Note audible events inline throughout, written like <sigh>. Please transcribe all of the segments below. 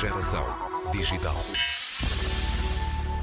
Geração digital.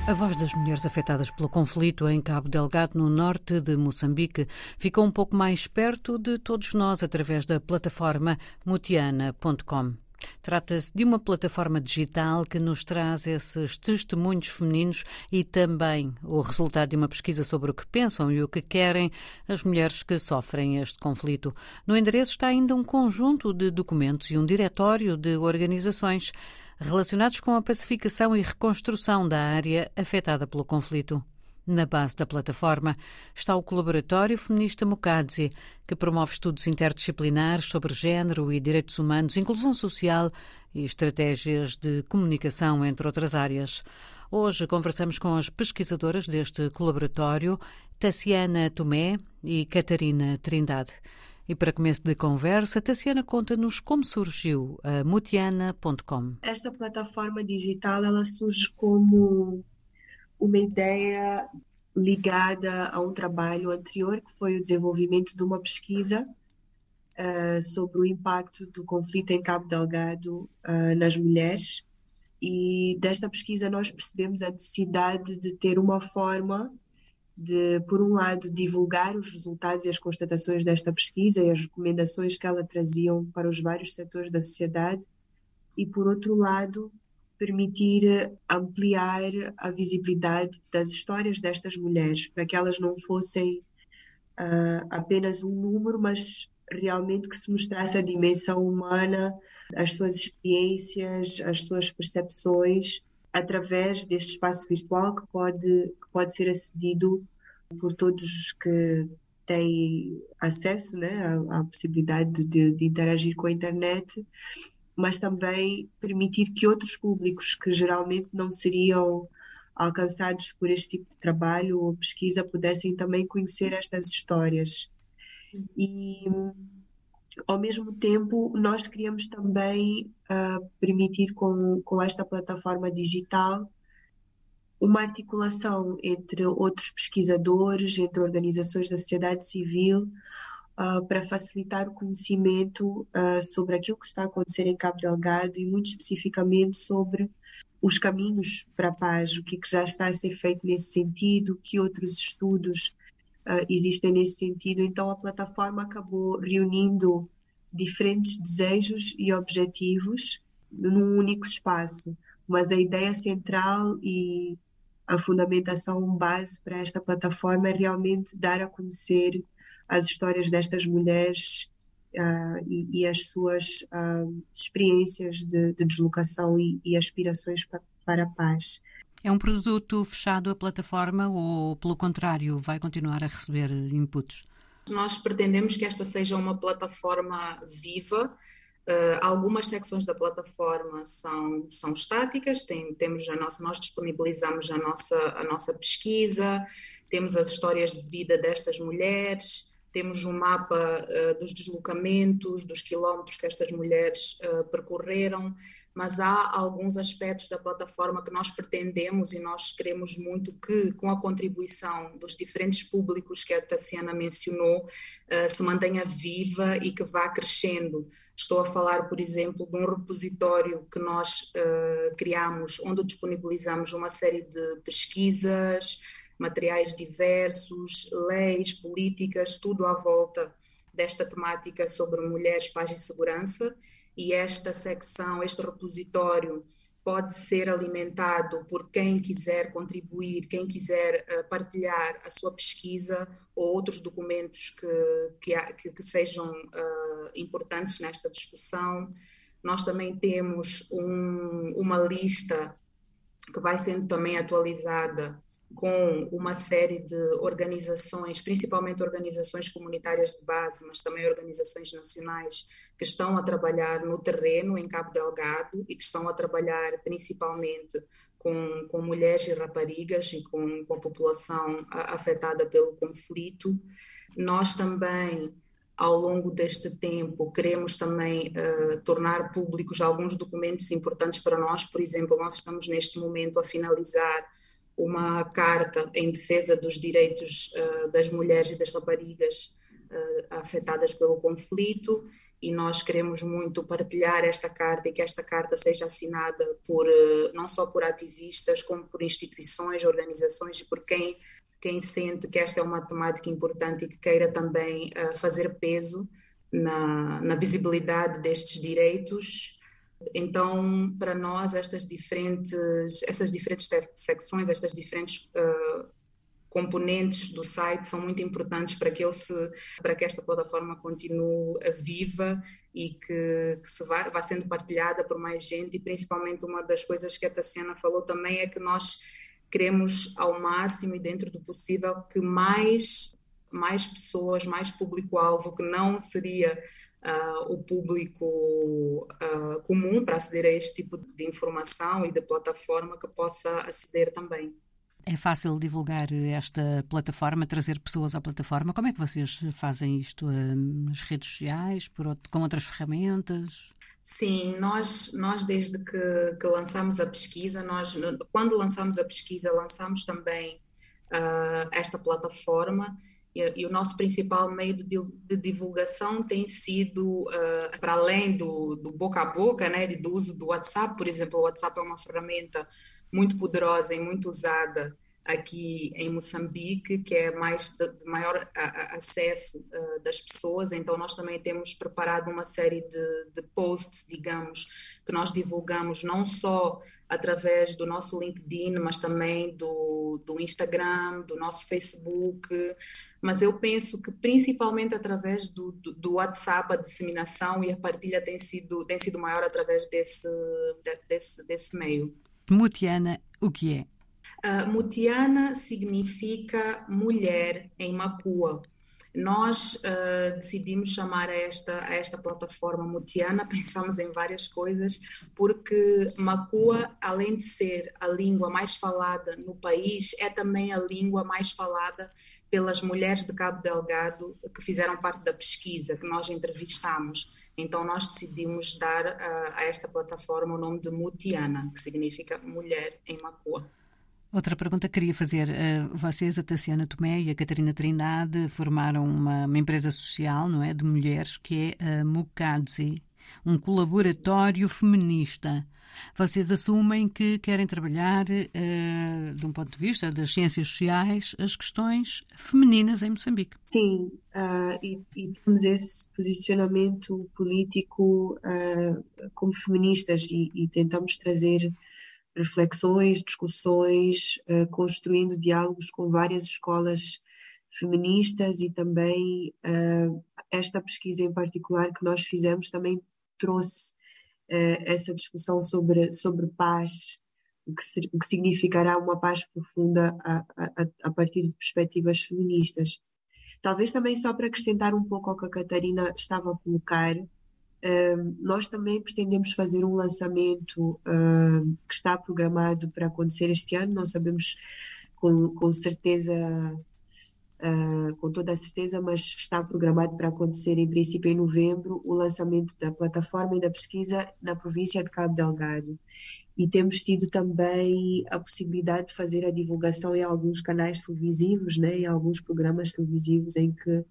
A voz das mulheres afetadas pelo conflito em Cabo Delgado, no norte de Moçambique, ficou um pouco mais perto de todos nós através da plataforma mutiana.com. Trata-se de uma plataforma digital que nos traz esses testemunhos femininos e também o resultado de uma pesquisa sobre o que pensam e o que querem as mulheres que sofrem este conflito. No endereço está ainda um conjunto de documentos e um diretório de organizações relacionados com a pacificação e reconstrução da área afetada pelo conflito. Na base da plataforma está o Colaboratório Feminista Mukadzi, que promove estudos interdisciplinares sobre género e direitos humanos, inclusão social e estratégias de comunicação, entre outras áreas. Hoje conversamos com as pesquisadoras deste colaboratório, Tassiana Tomé e Catarina Trindade. E para começo de conversa, Tassiana conta-nos como surgiu a mutiana.com. Esta plataforma digital ela surge como uma ideia ligada a um trabalho anterior, que foi o desenvolvimento de uma pesquisa uh, sobre o impacto do conflito em Cabo Delgado uh, nas mulheres. E desta pesquisa nós percebemos a necessidade de ter uma forma de, por um lado, divulgar os resultados e as constatações desta pesquisa e as recomendações que ela traziam para os vários setores da sociedade, e, por outro lado, permitir ampliar a visibilidade das histórias destas mulheres, para que elas não fossem uh, apenas um número, mas realmente que se mostrasse a dimensão humana, as suas experiências, as suas percepções através deste espaço virtual que pode, que pode ser acedido por todos os que têm acesso né, à, à possibilidade de, de, interagir com a internet, mas também permitir que outros públicos que geralmente não seriam alcançados por este tipo de trabalho ou pesquisa pudessem também conhecer estas histórias. E ao mesmo tempo, nós queríamos também uh, permitir com, com esta plataforma digital uma articulação entre outros pesquisadores, entre organizações da sociedade civil, uh, para facilitar o conhecimento uh, sobre aquilo que está a acontecer em Cabo Delgado e, muito especificamente, sobre os caminhos para a paz, o que, é que já está a ser feito nesse sentido, que outros estudos uh, existem nesse sentido. Então, a plataforma acabou reunindo diferentes desejos e objetivos num único espaço. Mas a ideia central e a fundamentação base para esta plataforma é realmente dar a conhecer as histórias destas mulheres uh, e, e, as suas uh, experiências de, de deslocação e, e aspirações para, para a paz. É um produto fechado a plataforma ou, pelo contrário, vai continuar a receber inputs? Nós pretendemos que esta seja uma plataforma viva. Uh, algumas secções da plataforma são, são estáticas, tem, temos a nossa, nós disponibilizamos a nossa, a nossa pesquisa, temos as histórias de vida destas mulheres, temos um mapa uh, dos deslocamentos, dos quilómetros que estas mulheres uh, percorreram, mas há alguns aspectos da plataforma que nós pretendemos e nós queremos muito que, com a contribuição dos diferentes públicos que a Tassiana mencionou, uh, se mantenha viva e que vá crescendo. Estou a falar, por exemplo, de um repositório que nós criamos, onde disponibilizamos uma série de pesquisas, materiais diversos, leis, políticas, tudo à volta desta temática sobre mulheres, paz e segurança e esta secção, este repositório, pode ser alimentado por quem quiser contribuir, quem quiser uh, partilhar a sua pesquisa ou outros documentos que, que, que sejam uh, importantes nesta discussão. Nós também temos um, uma lista que vai sendo também atualizada com uma série de organizações, principalmente organizações comunitárias de base, mas também organizações nacionais, que estão a trabalhar no terreno em Cabo Delgado e que estão a trabalhar principalmente com, com mulheres e raparigas e com, com a população afetada pelo conflito. Nós também ao longo deste tempo, queremos também uh, tornar públicos alguns documentos importantes para nós. Por exemplo, nós estamos neste momento a finalizar uma carta em defesa dos direitos uh, das mulheres e das raparigas uh, afetadas pelo conflito e nós queremos muito partilhar esta carta e que esta carta seja assinada por eh, não só por ativistas como por instituições, organizações e por quem quem sente que esta é uma temática importante e que queira também uh, fazer peso na, na visibilidade destes direitos. Então, para nós, estas diferentes, essas diferentes secções, estas diferentes uh, componentes do site são muito importantes para que ele se, para que esta plataforma continue viva e que, que se vá, vá sendo partilhada por mais gente. E principalmente uma das coisas que a Tassiana falou também é que nós queremos ao máximo e dentro do possível que mais mais pessoas, mais público-alvo que não seria uh, o público uh, comum para aceder a este tipo de informação e de plataforma que possa aceder também. É fácil divulgar esta plataforma, trazer pessoas à plataforma. Como é que vocês fazem isto? Nas redes sociais, por, com outras ferramentas? Sim, nós, nós desde que, que lançamos a pesquisa, nós, quando lançamos a pesquisa, lançamos também uh, esta plataforma e, e, o nosso principal meio de, divulgação tem sido, uh, para além do, do, boca a boca, né, do uso do WhatsApp, por exemplo, o WhatsApp é uma ferramenta muito poderosa e muito usada aqui em Moçambique, que é mais de, de maior a, a acesso uh, das pessoas. Então, nós também temos preparado uma série de, de, posts, digamos, que nós divulgamos não só através do nosso LinkedIn, mas também do, do Instagram, do nosso Facebook. Mas eu penso que principalmente através do, do, do WhatsApp, a disseminação e a partilha tem sido, tem sido maior através desse, desse, desse meio. Mutiana, o que é? Uh, Mutiana significa mulher em Macua. Nós uh, decidimos chamar a esta, a esta plataforma Mutiana, <laughs> pensamos em várias coisas, porque Macua, além de ser a língua mais falada no país, é também a língua mais falada pelas mulheres de Cabo Delgado que fizeram parte da pesquisa que nós entrevistamos. Então, nós decidimos dar uh, a esta plataforma o nome de Mutiana, que significa mulher em Macua. Outra pergunta que queria fazer. Eh, vocês, a Tassiana Tomé e a Catarina Trindade, formaram uma, uma empresa social, não é? De mulheres, que é a Mukadzi, um colaboratório feminista. Vocês assumem que querem trabalhar, uh, de um ponto de vista das ciências sociais, as questões femininas em Moçambique. Sim, uh, e, e, temos esse posicionamento político uh, como feministas e, e, tentamos trazer reflexões, discussões, uh, construindo diálogos com várias escolas feministas e também uh, esta pesquisa em particular que nós fizemos também trouxe uh, essa discussão sobre, sobre paz, o que, ser, o que significará uma paz profunda a, a, a partir de perspectivas feministas. Talvez também só para acrescentar um pouco ao que a Catarina estava a colocar, nós também pretendemos fazer um lançamento uh, que está programado para acontecer este ano, não sabemos com, com certeza, uh, com toda a certeza, mas está programado para acontecer em princípio em novembro o lançamento da plataforma e da pesquisa na província de Cabo Delgado. E temos tido também a possibilidade de fazer a divulgação em alguns canais televisivos, né, em alguns programas televisivos em que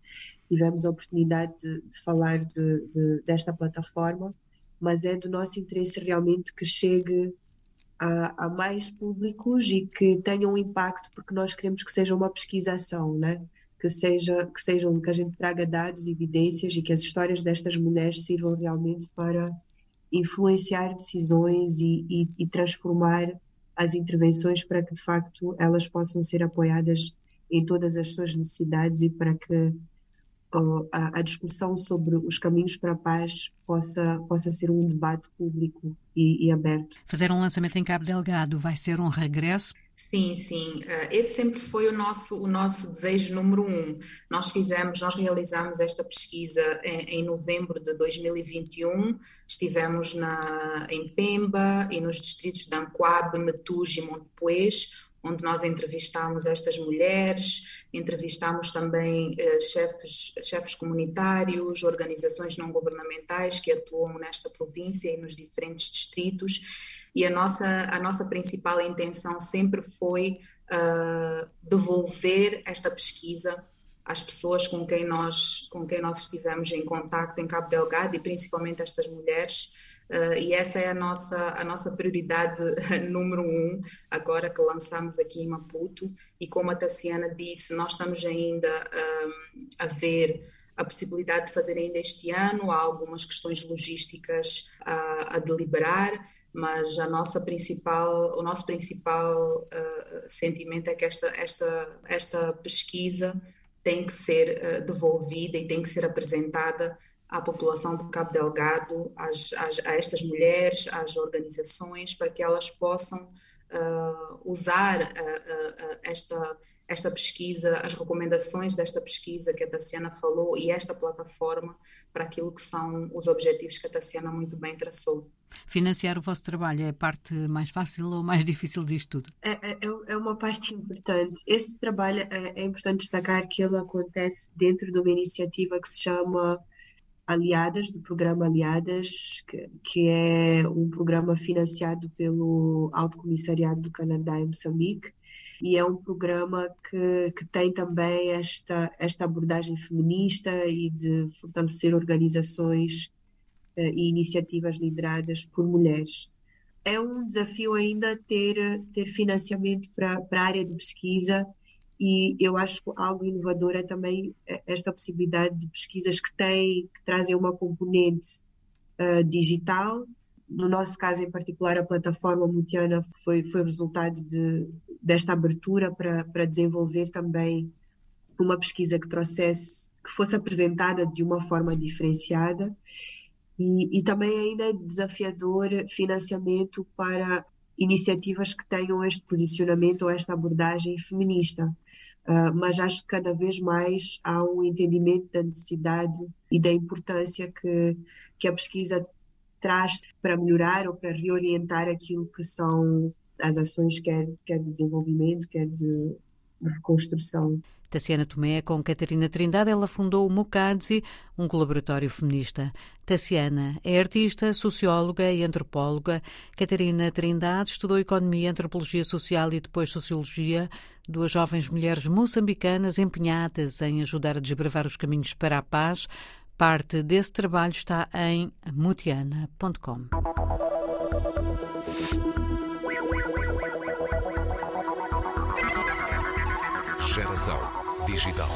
tivemos a oportunidade de, de falar de, de, desta plataforma, mas é do nosso interesse realmente que chegue a, a, mais públicos e que tenha um impacto, porque nós queremos que seja uma pesquisação, né? que seja que sejam que a gente traga dados, evidências e que as histórias destas mulheres sirvam realmente para influenciar decisões e, e, e transformar as intervenções para que de facto elas possam ser apoiadas em todas as suas necessidades e para que a, a, discussão sobre os caminhos para a paz possa, possa ser um debate público e, e, aberto. Fazer um lançamento em Cabo Delgado vai ser um regresso? Sim, sim. Uh, esse sempre foi o nosso, o nosso desejo número um. Nós fizemos, nós realizamos esta pesquisa em, em novembro de 2021. Estivemos na, em Pemba e nos distritos de Ancoabe, Metuge e Montepuez, onde nós entrevistámos estas mulheres, entrevistámos também eh, chefes, chefes comunitários, organizações não governamentais que atuam nesta província e nos diferentes distritos, e a nossa, a nossa principal intenção sempre foi uh, devolver esta pesquisa às pessoas com quem nós com quem nós estivemos em contacto em Cabo Delgado e principalmente estas mulheres uh, e essa é a nossa a nossa prioridade <laughs> número um agora que lançamos aqui em Maputo. E como a Tassiana disse nós estamos ainda um, a ver a possibilidade de fazer ainda este ano. Há algumas questões logísticas a, a deliberar mas a nossa principal, o nosso principal uh, sentimento é que esta, esta, esta pesquisa tem que ser uh, devolvida e tem que ser apresentada à população de Cabo Delgado, às, às, a estas mulheres, às organizações, para que elas possam uh, usar esta, esta pesquisa, as recomendações desta pesquisa que a Tassiana falou e esta plataforma para aquilo que são os objetivos que a Tassiana muito bem traçou. Financiar o vosso trabalho é a parte mais fácil ou mais <laughs> difícil disto tudo? É, é, é uma parte importante. Este trabalho é, é importante destacar que ele acontece dentro de uma iniciativa que se chama Aliadas, do programa Aliadas, que, que, é um programa financiado pelo Alto Comissariado do Canadá em Moçambique, e é um programa que, que tem também esta, esta abordagem feminista e de fortalecer organizações uh, e iniciativas lideradas por mulheres. É um desafio ainda ter, ter financiamento para, para a área de pesquisa e eu acho algo inovador é também eh, esta possibilidade de pesquisas que têm, que trazem uma componente uh, digital. No nosso caso em particular, a plataforma Mutiana foi, foi resultado de, desta abertura para, para desenvolver também uma pesquisa que trouxesse, que fosse apresentada de uma forma diferenciada e, e também ainda é desafiador financiamento para iniciativas que tenham este posicionamento ou esta abordagem feminista. Uh, mas acho que cada vez mais há um entendimento da necessidade e da importância que, que a pesquisa traz para melhorar ou para reorientar aquilo que são as ações, quer, quer de desenvolvimento, quer de reconstrução. Tassiana Tomé com Catarina Trindade, ela fundou o Mukadzi, um colaboratório feminista. Tassiana é artista, socióloga e antropóloga. Catarina Trindade estudou Economia, Antropologia Social e depois Sociologia. Duas jovens mulheres moçambicanas empenhadas em ajudar a desbravar os caminhos para a paz. Parte desse trabalho está em mutiana.com. Geração digital.